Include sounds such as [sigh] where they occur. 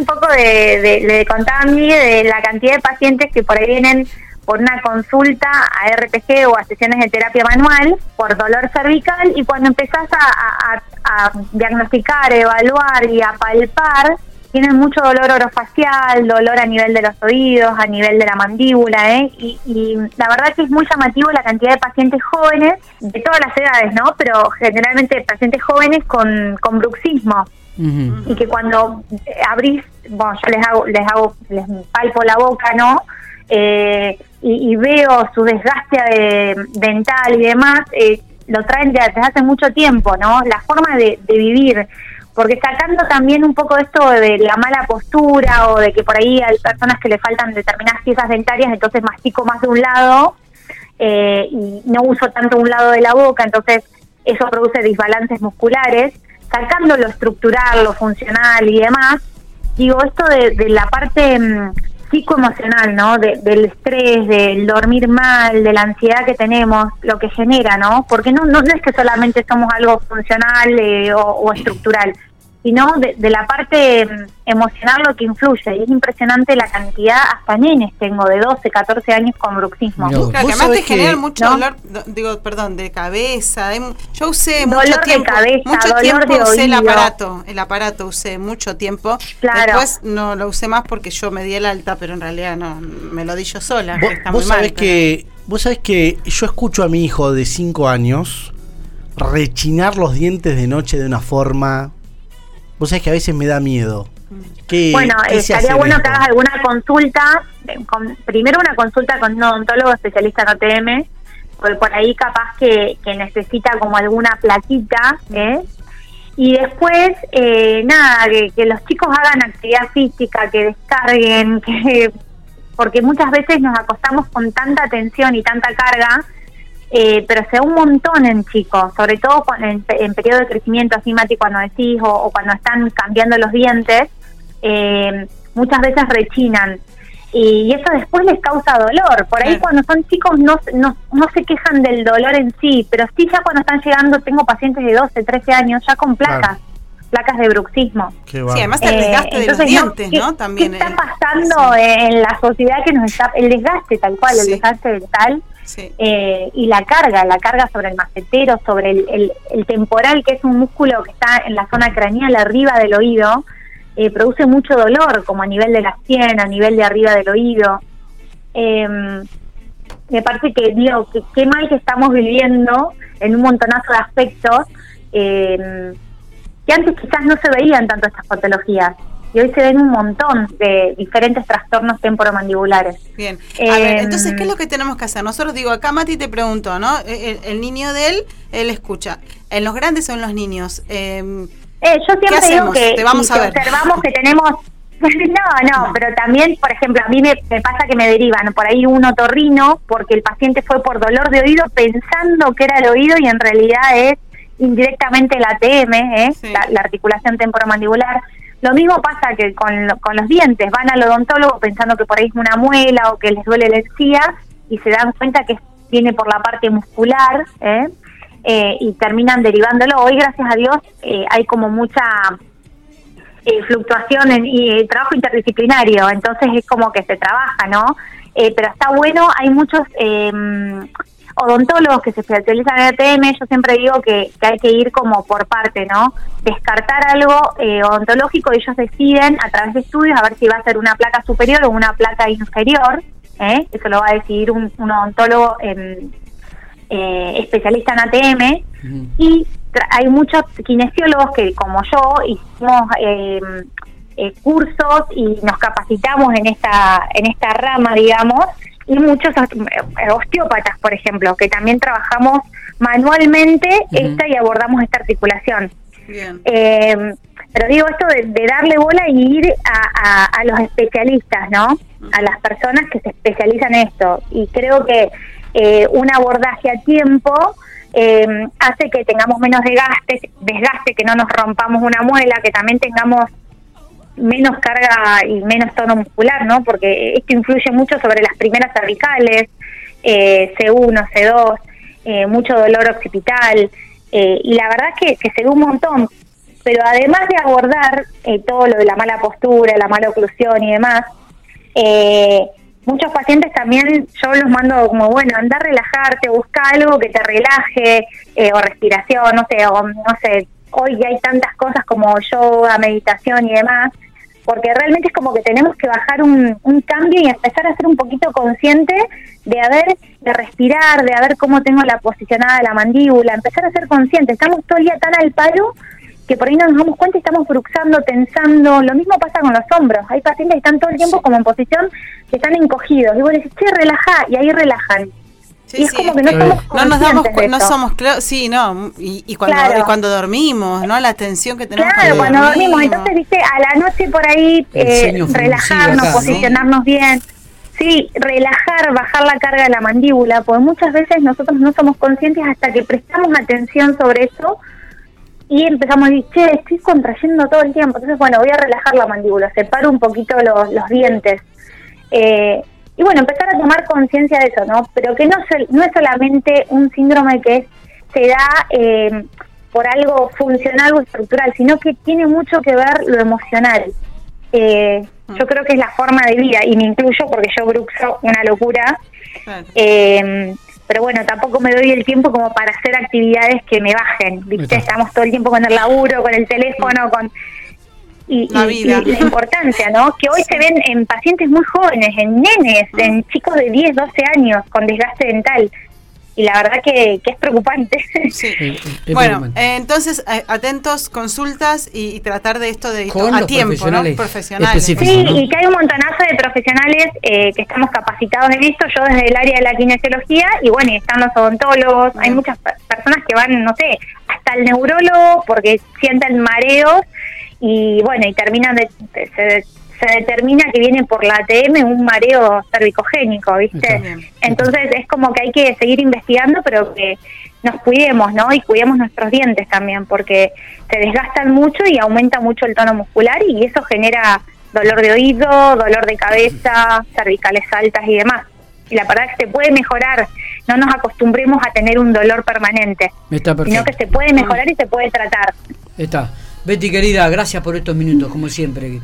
un poco de, de, le contaba a mí de la cantidad de pacientes que por ahí vienen por una consulta a RPG o a sesiones de terapia manual por dolor cervical y cuando empezás a, a diagnosticar, evaluar y a palpar, tienen mucho dolor orofacial, dolor a nivel de los oídos, a nivel de la mandíbula, ¿eh? y, la verdad que es muy llamativo la cantidad de pacientes jóvenes, de todas las edades, ¿no? Pero generalmente pacientes jóvenes con, con bruxismo. Y que cuando abrís, bueno, yo les hago, les hago, les palpo la boca, ¿no? Eh, y, veo su desgaste de, dental y demás, eh, lo traen desde hace mucho tiempo, ¿no? La forma de, de vivir, porque sacando también un poco esto de la mala postura o de que por ahí hay personas que le faltan determinadas piezas dentarias, entonces mastico más de un lado eh, y no uso tanto un lado de la boca, entonces eso produce desbalances musculares, sacando lo estructural, lo funcional y demás, digo, esto de, de la parte mm, psicoemocional, ¿no? del estrés, del dormir mal, de la ansiedad que tenemos, lo que genera, ¿no? Porque no, no, es que solamente somos algo funcional eh, o, estructural, sino de, la parte mm, emocional lo que influye. Y es impresionante la cantidad, hasta nenes tengo, de 12, 14 años con bruxismo. Claro, que además te genera mucho dolor, digo, perdón, de cabeza. yo usé mucho tiempo, mucho tiempo usé el aparato, el aparato usé mucho tiempo. Claro. Después no lo usé más porque yo me di el alta, pero en realidad no, me lo di yo sola. Vos, está vos sabés que, vos sabés que yo escucho a mi hijo de 5 años rechinar los dientes de noche de una forma Vos sabés que a veces me da miedo. bueno, estaría bueno que hagas alguna consulta, primero una consulta con un odontólogo especialista en OTM, porque por ahí capaz que, necesita como alguna plaquita, ¿eh? Y después, eh, nada, que, que, los chicos hagan actividad física, que descarguen, [laughs] que porque muchas veces nos acostamos con tanta tensión y tanta carga eh, pero se da un montón en chicos, sobre todo en, en periodo de crecimiento así, cuando decís, o, cuando están cambiando los dientes, eh, muchas veces rechinan. Y, eso después les causa dolor. Por ahí cuando son chicos no, no, no se quejan del dolor en sí, pero sí ya cuando están llegando, tengo pacientes de 12, 13 años ya con placas. placas de bruxismo. Sí, además el desgaste de los dientes, ¿no? También ¿qué está pasando en la sociedad que nos está... El desgaste tal cual, el desgaste dental eh, y la carga, la carga sobre el macetero, sobre el, el, temporal, que es un músculo que está en la zona craneal arriba del oído, eh, produce mucho dolor, como a nivel de la sien, a nivel de arriba del oído. Em, me parece que, digo, que qué mal que estamos viviendo en un montonazo de aspectos em, que antes quizás no se veían tanto estas patologías y hoy se ven un montón de diferentes trastornos temporomandibulares. Bien, a ver, em, entonces, ¿qué es lo que tenemos que hacer? Nosotros digo, acá Mati te preguntó, ¿no? E, el, niño de él, él escucha. ¿En los grandes son los niños? Eh, yo siempre digo que, te vamos a ver. observamos que tenemos... [laughs] No, no, pero también, por ejemplo, a mí me, pasa que me derivan por ahí un otorrino porque el paciente fue por dolor de oído pensando que era el oído y en realidad es indirectamente el ATM, ¿eh? la, la, articulación temporomandibular. Lo mismo pasa que con, con los dientes, van al odontólogo pensando que por ahí es una muela o que les duele la encía y se dan cuenta que viene por la parte muscular ¿eh? Eh, y terminan derivándolo. Hoy, gracias a Dios, eh, hay como mucha fluctuación en, y trabajo interdisciplinario, entonces es como que se trabaja, ¿no? pero está bueno, hay muchos odontólogos que se especializan en ETM, yo siempre digo que, hay que ir como por parte, ¿no? Descartar algo eh, odontológico, ellos deciden a través de estudios a ver si va a ser una placa superior o una placa inferior, ¿eh? eso lo va a decidir un, odontólogo eh, especialista en ATM, y hay muchos kinesiólogos que, como yo, hicimos eh, cursos y nos capacitamos en esta, en esta rama, digamos, y muchos eh, osteópatas, por ejemplo, que también trabajamos manualmente esta y abordamos esta articulación. Eh, pero digo esto de, darle bola y ir a, los especialistas, ¿no? A las personas que se especializan en esto. Y creo que eh, un abordaje a tiempo hace que tengamos menos desgaste, desgaste, que no nos rompamos una muela, que también tengamos menos carga y menos tono muscular, ¿no? Porque esto influye mucho sobre las primeras cervicales, eh, C1, C2, eh, mucho dolor occipital, eh, y la verdad que, que se ve un montón. pero además de abordar eh, todo lo de la mala postura, la mala oclusión y demás, eh, muchos pacientes también yo los mando como, bueno, anda a relajarte, busca algo que te relaje, eh, o respiración, no sé, o no sé, hoy hay tantas cosas como yoga, meditación y demás, porque realmente es como que tenemos que bajar un, un cambio y empezar a ser un poquito consciente de a ver, de respirar, de a ver cómo tengo la posicionada la mandíbula, empezar a ser consciente, estamos todo el día tan al palo que por ahí no nos damos cuenta y estamos bruxando, tensando. Lo mismo pasa con los hombros. Hay pacientes que están todo el tiempo como en posición que están encogidos. Y vos decís, che, relaja, y ahí relajan. Y es como que no somos no nos damos no somos sí no y, cuando cuando dormimos no la tensión que tenemos claro cuando dormimos. entonces viste a la noche por ahí eh, relajarnos posicionarnos bien. Sí relajar bajar la carga de la mandíbula porque muchas veces nosotros no somos conscientes hasta que prestamos atención sobre eso y empezamos a decir, che, estoy contrayendo todo el tiempo, entonces bueno, voy a relajar la mandíbula, separo un poquito los, los dientes. Eh, y bueno, empezar a tomar conciencia de eso, ¿no? Pero que no, no es solamente un síndrome que se da eh, por algo funcional o estructural, sino que tiene mucho que ver lo emocional. Eh, mm. yo creo que es la forma de vida, y me incluyo porque yo bruxo una locura. Eh, pero bueno, tampoco me doy el tiempo como para hacer actividades que me bajen, ¿viste? Estamos todo el tiempo con el laburo, con el teléfono, con... Y la, vida. la importancia, ¿no? Que hoy se ven en pacientes muy jóvenes, en nenes, en chicos de 10, 12 años con desgaste dental y la verdad que, es preocupante. Sí. [laughs] bueno, eh, entonces eh, atentos, consultas y, tratar de esto de a tiempo, profesionales, profesionales. Sí, y que hay un montonazo de profesionales eh, que estamos capacitados en esto, yo desde el área de la kinesiología y bueno, y están los odontólogos, hay muchas personas que van, no sé, hasta el neurólogo porque sienten mareos y bueno, y terminan de, se determina que viene por la ATM un mareo cervicogénico, ¿viste? Entonces es como que hay que seguir investigando, pero que nos cuidemos, ¿no? Y cuidemos nuestros dientes también, porque se desgastan mucho y aumenta mucho el tono muscular y eso genera dolor de oído, dolor de cabeza, cervicales altas y demás. Y la verdad es que se puede mejorar, no nos acostumbremos a tener un dolor permanente, sino que se puede mejorar y se puede tratar. Está. Betty querida, gracias por estos minutos, como siempre.